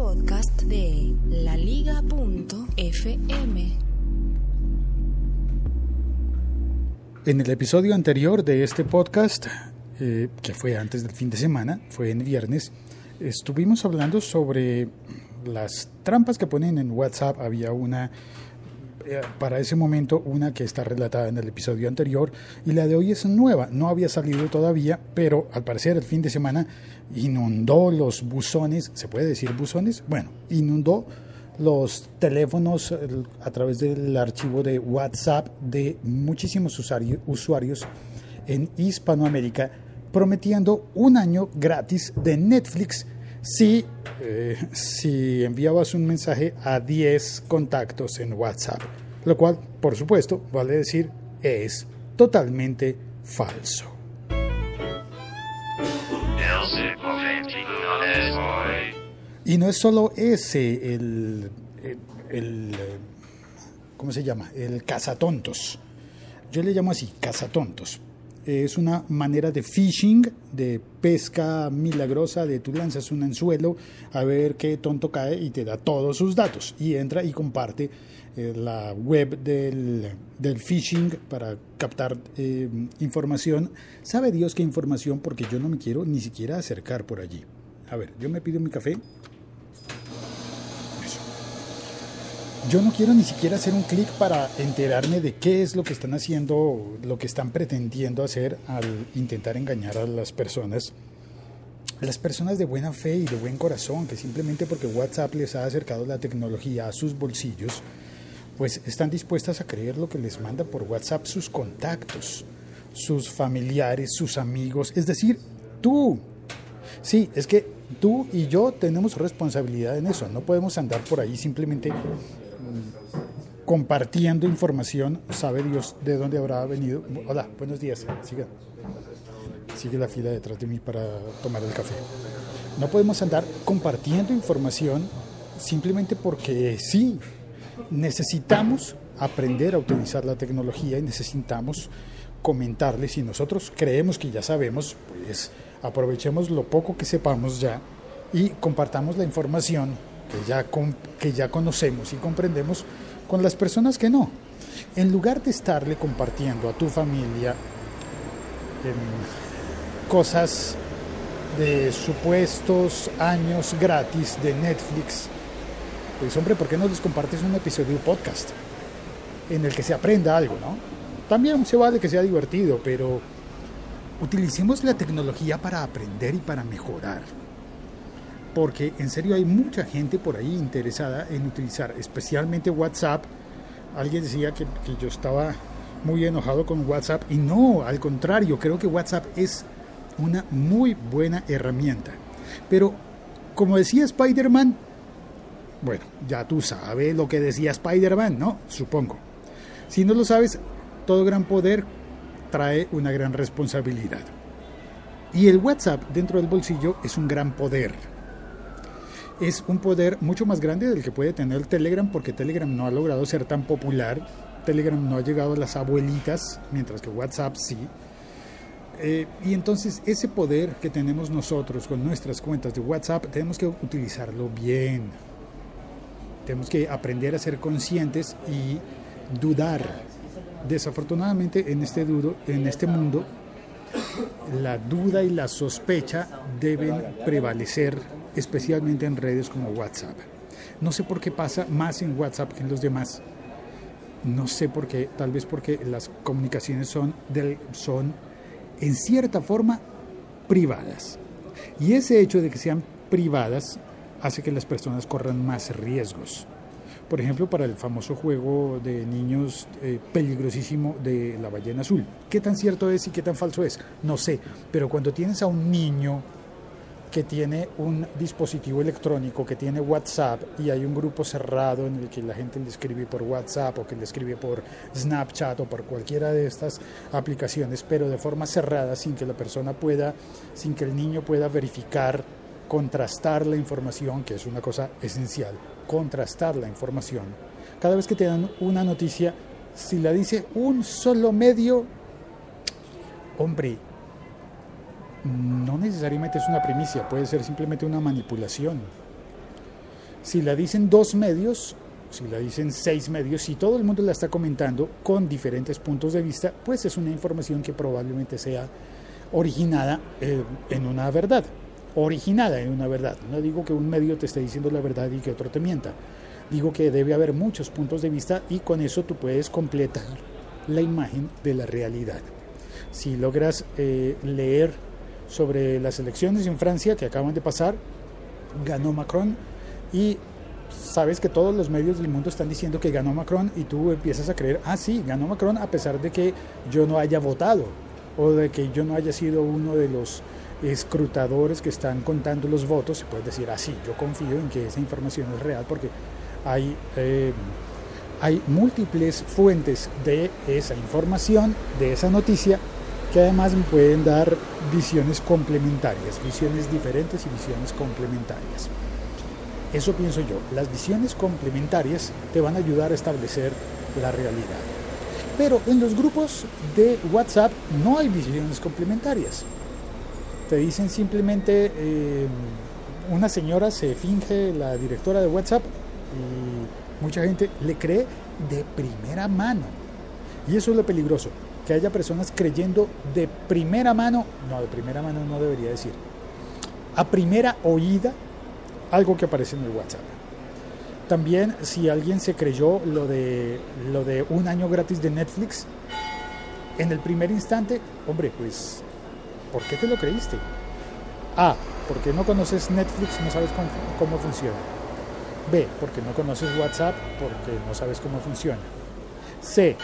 podcast de laliga.fm. En el episodio anterior de este podcast, eh, que fue antes del fin de semana, fue en viernes, estuvimos hablando sobre las trampas que ponen en WhatsApp. Había una eh, para ese momento una que está relatada en el episodio anterior y la de hoy es nueva, no había salido todavía, pero al parecer el fin de semana inundó los buzones, ¿se puede decir buzones? Bueno, inundó los teléfonos a través del archivo de WhatsApp de muchísimos usuarios en Hispanoamérica prometiendo un año gratis de Netflix si, eh, si enviabas un mensaje a 10 contactos en WhatsApp, lo cual, por supuesto, vale decir, es totalmente falso. Y no es solo ese el, el, ¿cómo se llama? El cazatontos. Yo le llamo así, cazatontos, es una manera de phishing, de pesca milagrosa, de tú lanzas un anzuelo a ver qué tonto cae y te da todos sus datos y entra y comparte eh, la web del, del, phishing para captar eh, información. Sabe Dios qué información porque yo no me quiero ni siquiera acercar por allí. A ver, yo me pido mi café yo no quiero ni siquiera hacer un clic para enterarme de qué es lo que están haciendo, lo que están pretendiendo hacer al intentar engañar a las personas. Las personas de buena fe y de buen corazón, que simplemente porque WhatsApp les ha acercado la tecnología a sus bolsillos, pues están dispuestas a creer lo que les manda por WhatsApp sus contactos, sus familiares, sus amigos, es decir, tú. Sí, es que tú y yo tenemos responsabilidad en eso, no podemos andar por ahí simplemente compartiendo información, sabe Dios de dónde habrá venido. Hola, buenos días, siga. Sigue la fila detrás de mí para tomar el café. No podemos andar compartiendo información simplemente porque sí, necesitamos aprender a utilizar la tecnología y necesitamos comentarle. Si nosotros creemos que ya sabemos, pues aprovechemos lo poco que sepamos ya y compartamos la información que ya, que ya conocemos y comprendemos con las personas que no. En lugar de estarle compartiendo a tu familia em, cosas de supuestos años gratis de Netflix, pues hombre, ¿por qué no les compartes un episodio podcast en el que se aprenda algo, no? También se vale que sea divertido, pero utilicemos la tecnología para aprender y para mejorar porque en serio hay mucha gente por ahí interesada en utilizar especialmente WhatsApp. Alguien decía que, yo estaba muy enojado con WhatsApp y no, al contrario, creo que WhatsApp es una muy buena herramienta. Pero como decía Spider-Man, bueno, ya tú sabes lo que decía Spider-Man, ¿no? Supongo. Si no lo sabes, todo gran poder trae una gran responsabilidad. Y el WhatsApp dentro del bolsillo es un gran poder es un poder mucho más grande del que puede tener Telegram porque Telegram no ha logrado ser tan popular. Telegram no ha llegado a las abuelitas, mientras que WhatsApp sí. Eh, y entonces ese poder que tenemos nosotros con nuestras cuentas de WhatsApp tenemos que utilizarlo bien. Tenemos que aprender a ser conscientes y dudar. Desafortunadamente en este, dudo, en este mundo la duda y la sospecha deben prevalecer especialmente en redes como WhatsApp. No sé por qué pasa más en WhatsApp que en los demás. No sé por qué, tal vez porque las comunicaciones son, del, son en cierta forma privadas. Y ese hecho de que sean privadas hace que las personas corran más riesgos. Por ejemplo, para el famoso juego de niños eh, peligrosísimo de la ballena azul. ¿Qué tan cierto es y qué tan falso es? No sé, pero cuando tienes a un niño que tiene un dispositivo electrónico, que tiene WhatsApp y hay un grupo cerrado en el que la gente le escribe por WhatsApp o que le escribe por Snapchat o por cualquiera de estas aplicaciones, pero de forma cerrada, sin que la persona pueda, sin que el niño pueda verificar, contrastar la información, que es una cosa esencial, contrastar la información. Cada vez que te dan una noticia, si la dice un solo medio, hombre, no necesariamente es una primicia, puede ser simplemente una manipulación. Si la dicen dos medios, si la dicen seis medios, si todo el mundo la está comentando con diferentes puntos de vista, pues es una información que probablemente sea originada eh, en una verdad. Originada en una verdad. No digo que un medio te esté diciendo la verdad y que otro te mienta. Digo que debe haber muchos puntos de vista y con eso tú puedes completar la imagen de la realidad. Si logras eh, leer sobre las elecciones en Francia que acaban de pasar, ganó Macron y sabes que todos los medios del mundo están diciendo que ganó Macron y tú empiezas a creer, ah, sí, ganó Macron a pesar de que yo no haya votado o de que yo no haya sido uno de los escrutadores que están contando los votos y puedes decir, ah, sí, yo confío en que esa información es real porque hay, eh, hay múltiples fuentes de esa información, de esa noticia, que además pueden dar visiones complementarias, visiones diferentes y visiones complementarias. Eso pienso yo, las visiones complementarias te van a ayudar a establecer la realidad. Pero en los grupos de WhatsApp no hay visiones complementarias. Te dicen simplemente, eh, una señora se finge la directora de WhatsApp y mucha gente le cree de primera mano. Y eso es lo peligroso, que haya personas creyendo de primera mano, no, de primera mano no debería decir, a primera oída algo que aparece en el WhatsApp. También si alguien se creyó lo de, lo de un año gratis de Netflix, en el primer instante, hombre, pues, ¿por qué te lo creíste? A, porque no conoces Netflix, no sabes cómo funciona. B, porque no conoces WhatsApp, porque no sabes cómo funciona. C,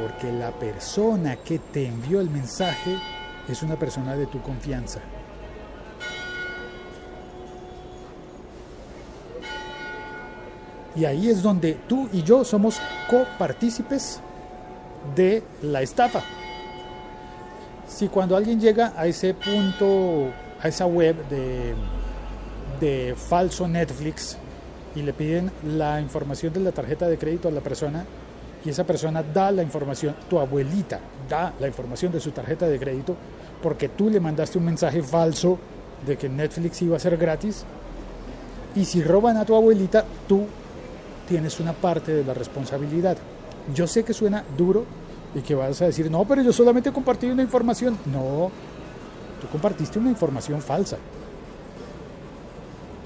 porque la persona que te envió el mensaje es una persona de tu confianza. Y ahí es donde tú y yo somos copartícipes de la estafa. Si cuando alguien llega a ese punto, a esa web de, de falso Netflix, y le piden la información de la tarjeta de crédito a la persona y esa persona da la información, tu abuelita da la información de su tarjeta de crédito porque tú le mandaste un mensaje falso de que Netflix iba a ser gratis y si roban a tu abuelita, tú tienes una parte de la responsabilidad. Yo sé que suena duro y que vas a decir, no, pero yo solamente compartí una información. No, tú compartiste una información falsa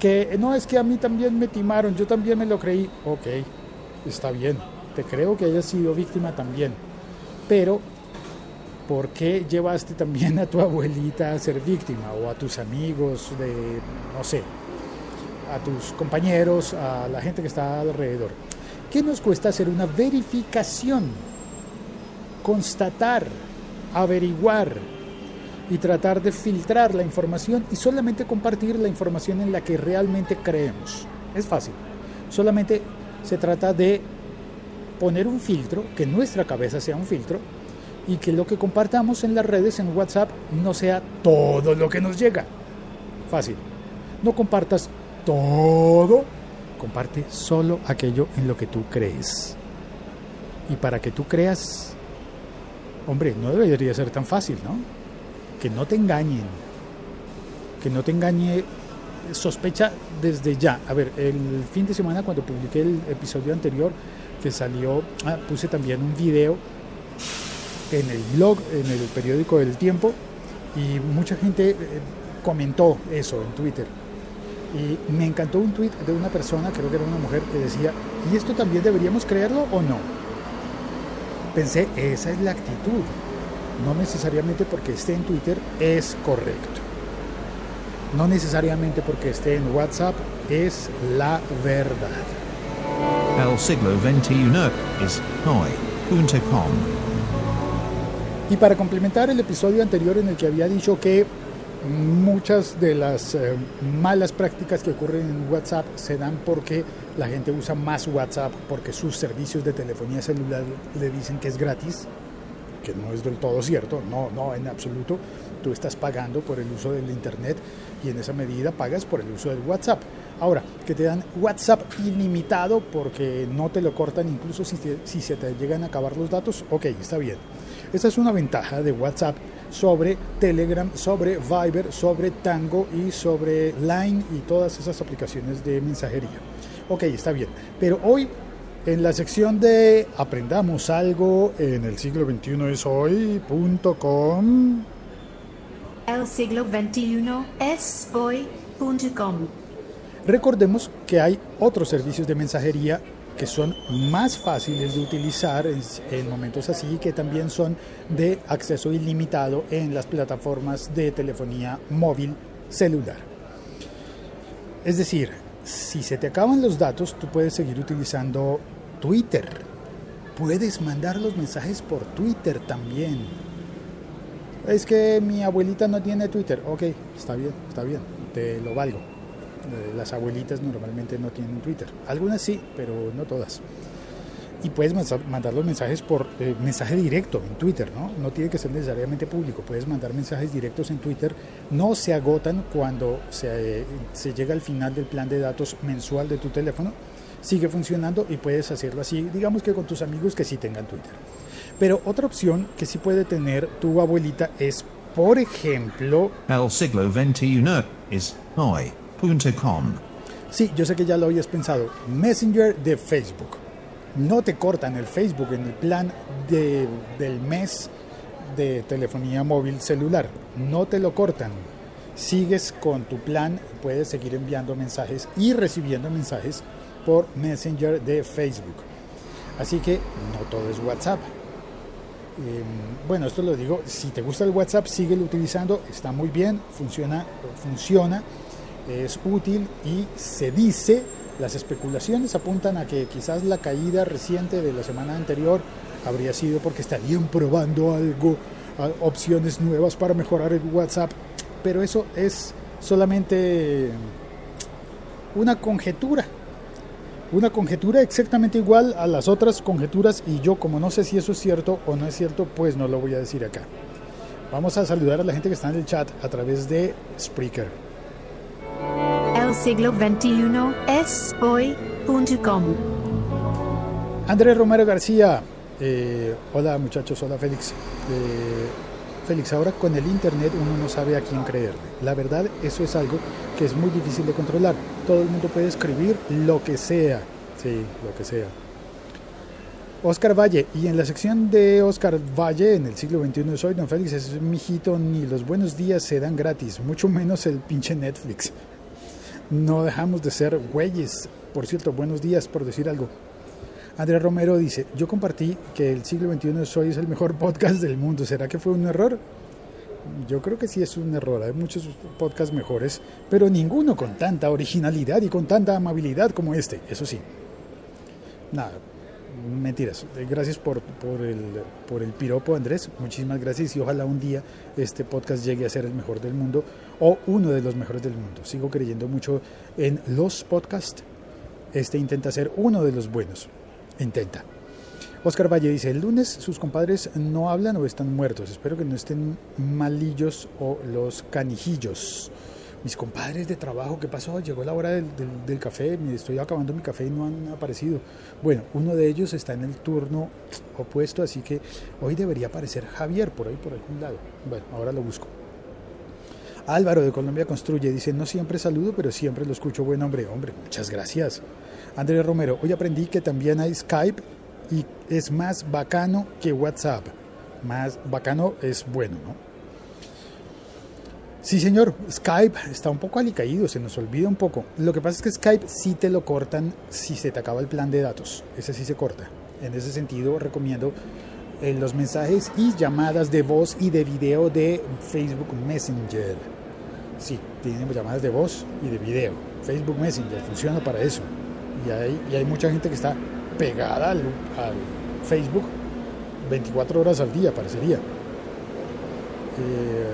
que no es que a mí también me timaron, yo también me lo creí, ok, está bien, te creo que hayas sido víctima también, pero ¿por qué llevaste también a tu abuelita a ser víctima o a tus amigos de, no sé, a tus compañeros, a la gente que está alrededor? ¿Qué nos cuesta hacer una verificación? Constatar, averiguar, y tratar de filtrar la información y solamente compartir la información en la que realmente creemos. Es fácil. Solamente se trata de poner un filtro, que nuestra cabeza sea un filtro y que lo que compartamos en las redes, en WhatsApp, no sea todo lo que nos llega. Fácil. No compartas todo, comparte solo aquello en lo que tú crees. Y para que tú creas, hombre, no debería ser tan fácil, ¿no? que no te engañen, que no te engañe, sospecha desde ya. A ver, el fin de semana cuando publiqué el episodio anterior que salió, ah, puse también un video en el blog, en el periódico del Tiempo, y mucha gente eh, comentó eso en Twitter. Y me encantó un tweet de una persona, creo que era una mujer, que decía, ¿y esto también deberíamos creerlo o no? Pensé, esa es la actitud no necesariamente porque esté en Twitter es correcto. No necesariamente porque esté en WhatsApp es la verdad. El siglo XXI es hoy.com. Y para complementar el episodio anterior en el que había dicho que muchas de las eh, malas prácticas que ocurren en WhatsApp se dan porque la gente usa más WhatsApp porque sus servicios de telefonía celular le dicen que es gratis que no es del todo cierto, no, no, en absoluto. Tú estás pagando por el uso del Internet y en esa medida pagas por el uso del WhatsApp. Ahora, que te dan WhatsApp ilimitado porque no te lo cortan incluso si, si se te llegan a acabar los datos, ok, está bien. Esa es una ventaja de WhatsApp sobre Telegram, sobre Viber, sobre Tango y sobre Line y todas esas aplicaciones de mensajería. Ok, está bien. Pero hoy en la sección de Aprendamos algo en el siglo XXI es hoy.com. El siglo XXI es hoy.com. Recordemos que hay otros servicios de mensajería que son más fáciles de utilizar en momentos así, que también son de acceso ilimitado en las plataformas de telefonía móvil celular. Es decir, si se te acaban los datos, tú puedes seguir utilizando Twitter. Puedes mandar los mensajes por Twitter también. Es que mi abuelita no tiene Twitter. Ok, está bien, está bien, te lo valgo. Eh, las abuelitas normalmente no tienen Twitter. Algunas sí, pero no todas. Y puedes mandar los mensajes por eh, mensaje directo en Twitter, ¿no? No tiene que ser necesariamente público. Puedes mandar mensajes directos en Twitter. No se agotan cuando se, se llega al final del plan de datos mensual de tu teléfono. Sigue funcionando y puedes hacerlo así, digamos que con tus amigos que sí tengan Twitter. Pero otra opción que sí puede tener tu abuelita es, por ejemplo... El siglo XXI es hoy. Sí, yo sé que ya lo habías pensado. Messenger de Facebook. No te cortan el Facebook en el plan de, del mes de telefonía móvil celular. No te lo cortan. Sigues con tu plan, puedes seguir enviando mensajes y recibiendo mensajes por Messenger de Facebook. Así que no todo es WhatsApp. Em, bueno, esto lo digo, si te gusta el WhatsApp, síguelo utilizando, está muy bien, funciona, funciona es útil y se dice, las especulaciones apuntan a que quizás la caída reciente de la semana anterior habría sido porque estarían probando algo, opciones nuevas para mejorar el WhatsApp, pero eso es solamente una conjetura, una conjetura exactamente igual a las otras conjeturas y yo como no sé si eso es cierto o no es cierto, pues no lo voy a decir acá. Vamos a saludar a la gente que está en el chat a través de Spreaker siglo XXI es hoy.com. Andrés Romero García, eh, hola muchachos, hola Félix. Eh, Félix, ahora con el Internet uno no sabe a quién creerle. La verdad, eso es algo que es muy difícil de controlar. Todo el mundo puede escribir lo que sea. Sí, lo que sea. Oscar Valle, y en la sección de Oscar Valle, en el siglo XXI soy, don Félix, es mijito, ni los buenos días se dan gratis, mucho menos el pinche Netflix. No dejamos de ser güeyes. Por cierto, buenos días por decir algo. Andrea Romero dice, yo compartí que el siglo XXI Soy es el mejor podcast del mundo. ¿Será que fue un error? Yo creo que sí es un error. Hay muchos podcasts mejores, pero ninguno con tanta originalidad y con tanta amabilidad como este. Eso sí. Nada, mentiras. Gracias por, por, el, por el piropo, Andrés. Muchísimas gracias y ojalá un día este podcast llegue a ser el mejor del mundo o uno de los mejores del mundo. Sigo creyendo mucho en los podcasts. Este intenta ser uno de los buenos. Intenta. Oscar Valle dice, el lunes sus compadres no hablan o están muertos. Espero que no estén malillos o los canijillos mis compadres de trabajo, ¿qué pasó? Llegó la hora del, del, café, me estoy acabando mi café y no han aparecido. Bueno, uno de ellos está en el turno opuesto, así que hoy debería aparecer Javier por ahí, por algún lado. Bueno, ahora lo busco. Álvaro de Colombia Construye dice, no siempre saludo, pero siempre lo escucho. Buen hombre, hombre, muchas gracias. Andrés Romero, hoy aprendí que también hay Skype y es más bacano que WhatsApp. Más bacano es bueno, ¿no? Sí, señor, Skype está un poco alicaído, se nos olvida un poco. Lo que pasa es que Skype sí te lo cortan si se te acaba el plan de datos. Ese sí se corta. En ese sentido, recomiendo eh, los mensajes y llamadas de voz y de video de Facebook Messenger. Sí, tienen llamadas de voz y de video. Facebook Messenger funciona para eso. Y hay, mucha gente que está pegada al, al Facebook 24 horas al día, parecería. Eh,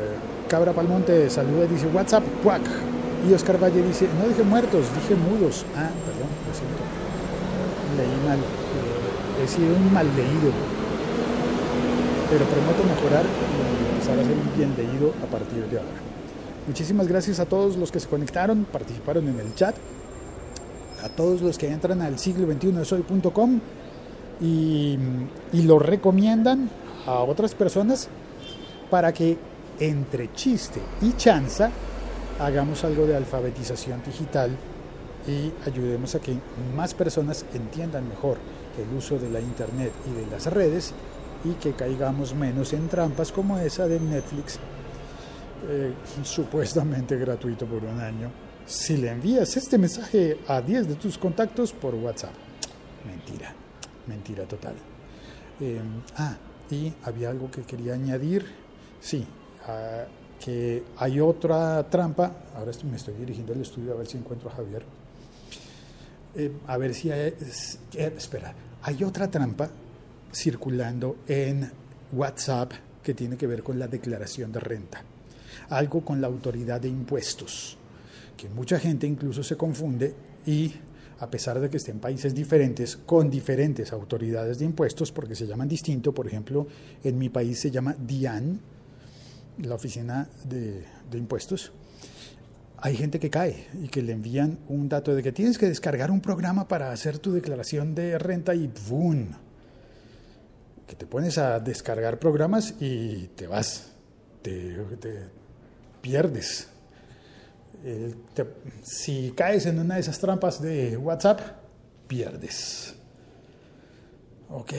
Cabra Palmonte saluda y dice WhatsApp, cuac. Y Oscar Valle dice, no dije muertos, dije mudos. Ah, perdón, lo siento. Leí mal. Eh, he sido un mal leído. Pero prometo mejorar y empezar a ser un bien leído a partir de ahora. Muchísimas gracias a todos los que se conectaron, participaron en el chat, a todos los que entran al siglo 21 soy.com y, y lo recomiendan a otras personas para que entre chiste y chanza, hagamos algo de alfabetización digital y ayudemos a que más personas entiendan mejor el uso de la Internet y de las redes y que caigamos menos en trampas como esa de Netflix, eh, supuestamente gratuito por un año, si le envías este mensaje a 10 de tus contactos por WhatsApp. Mentira, mentira total. Eh, ah, y había algo que quería añadir. Sí, que hay otra trampa. Ahora me estoy dirigiendo al estudio a ver si encuentro a Javier. Eh, a ver si hay, es- eh, espera, hay otra trampa circulando en WhatsApp que tiene que ver con la declaración de renta, algo con la autoridad de impuestos, que mucha gente incluso se confunde y a pesar de que estén países diferentes, con diferentes autoridades de impuestos, porque se llaman distinto, por ejemplo, en mi país se llama DIAN, la oficina de, impuestos, hay gente que cae y que le envían un dato de que tienes que descargar un programa para hacer tu declaración de renta y ¡boom! Que te pones a descargar programas y te vas, te, pierdes. Si caes en una de esas trampas de WhatsApp, pierdes. Ok.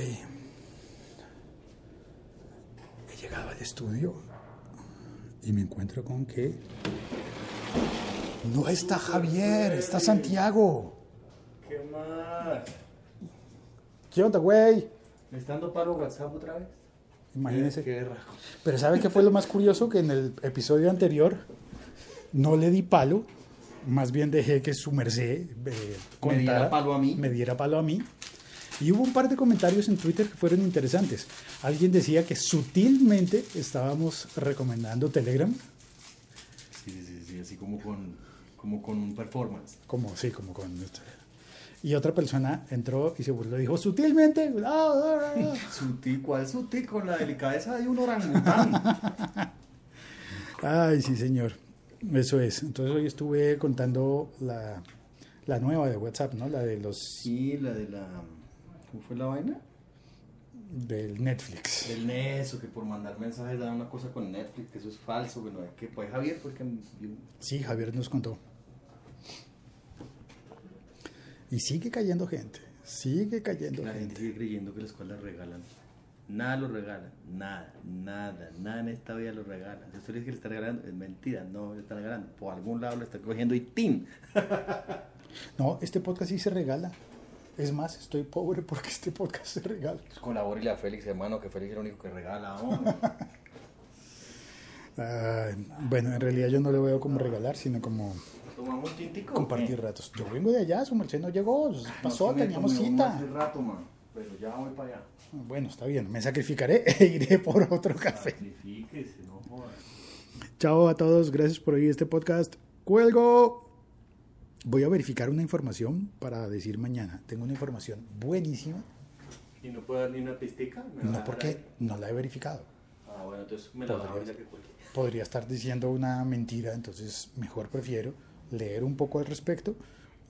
He llegado al estudio y me encuentro con que no está Javier, está Santiago. ¿Qué más? ¿Qué onda, güey? ¿Me está dando palo WhatsApp otra vez? Imagínense. Qué rajo. Pero ¿sabe qué fue lo más curioso? Que en el episodio anterior no le di palo, más bien dejé que su merced eh, Me diera palo a mí. Me diera palo a mí. Y hubo un par de comentarios en Twitter que fueron interesantes. Alguien decía que sutilmente estábamos recomendando Telegram, Sí, sí, sí, así como con, como con un performance. como sí, como con este. Y otra persona entró y se burló, dijo sutilmente. ah, ah, ah". Sutil, ¿cuál sutil? Con la delicadeza de un orangután. Ay, sí, señor. Eso es. Entonces hoy estuve contando la, la nueva de WhatsApp, ¿no? La de los Sí, la de la... ¿Cómo fue la vaina? del Netflix. Del Neso, que por mandar mensajes da una cosa con Netflix, que eso es falso, que no que pues Javier, porque Sí, Javier nos contó. Y sigue cayendo gente. Sigue cayendo la gente gente. sigue creyendo que las cosas regalan. Nada lo regalan, nada, nada, nada en esta vida lo regalan. Si usted dice que le está regalando, es mentira, no le está regalando. Por algún lado lo está cogiendo y ¡tin! No, este podcast sí se regala. Es más, estoy pobre porque este podcast se regala. Colabórele a Félix, hermano, que Félix es el único que regala. Ay, bueno, en realidad yo no lo veo como regalar, sino como ¿Tomamos un tintico? compartir ratos. Yo vengo de allá, su merced no llegó, pasó, teníamos cita. Hace rato, man, pero ya voy para allá. Bueno, está bien, me sacrificaré e iré por otro café. Sacrifíquese, no jodas. Chao a todos, gracias por oír este podcast. ¡Cuelgo! Voy a verificar una información para decir mañana. Tengo una información buenísima, ¿Y no puedo dar ni una pistica? ¿Me va a no porque ahí? no la he verificado. Ah, bueno, entonces me la Podría que. Podría estar diciendo una mentira, entonces mejor prefiero leer un poco al respecto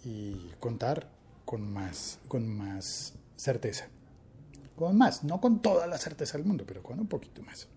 y contar con más, con más certeza. Con más, no con toda la certeza del mundo, pero con un poquito más.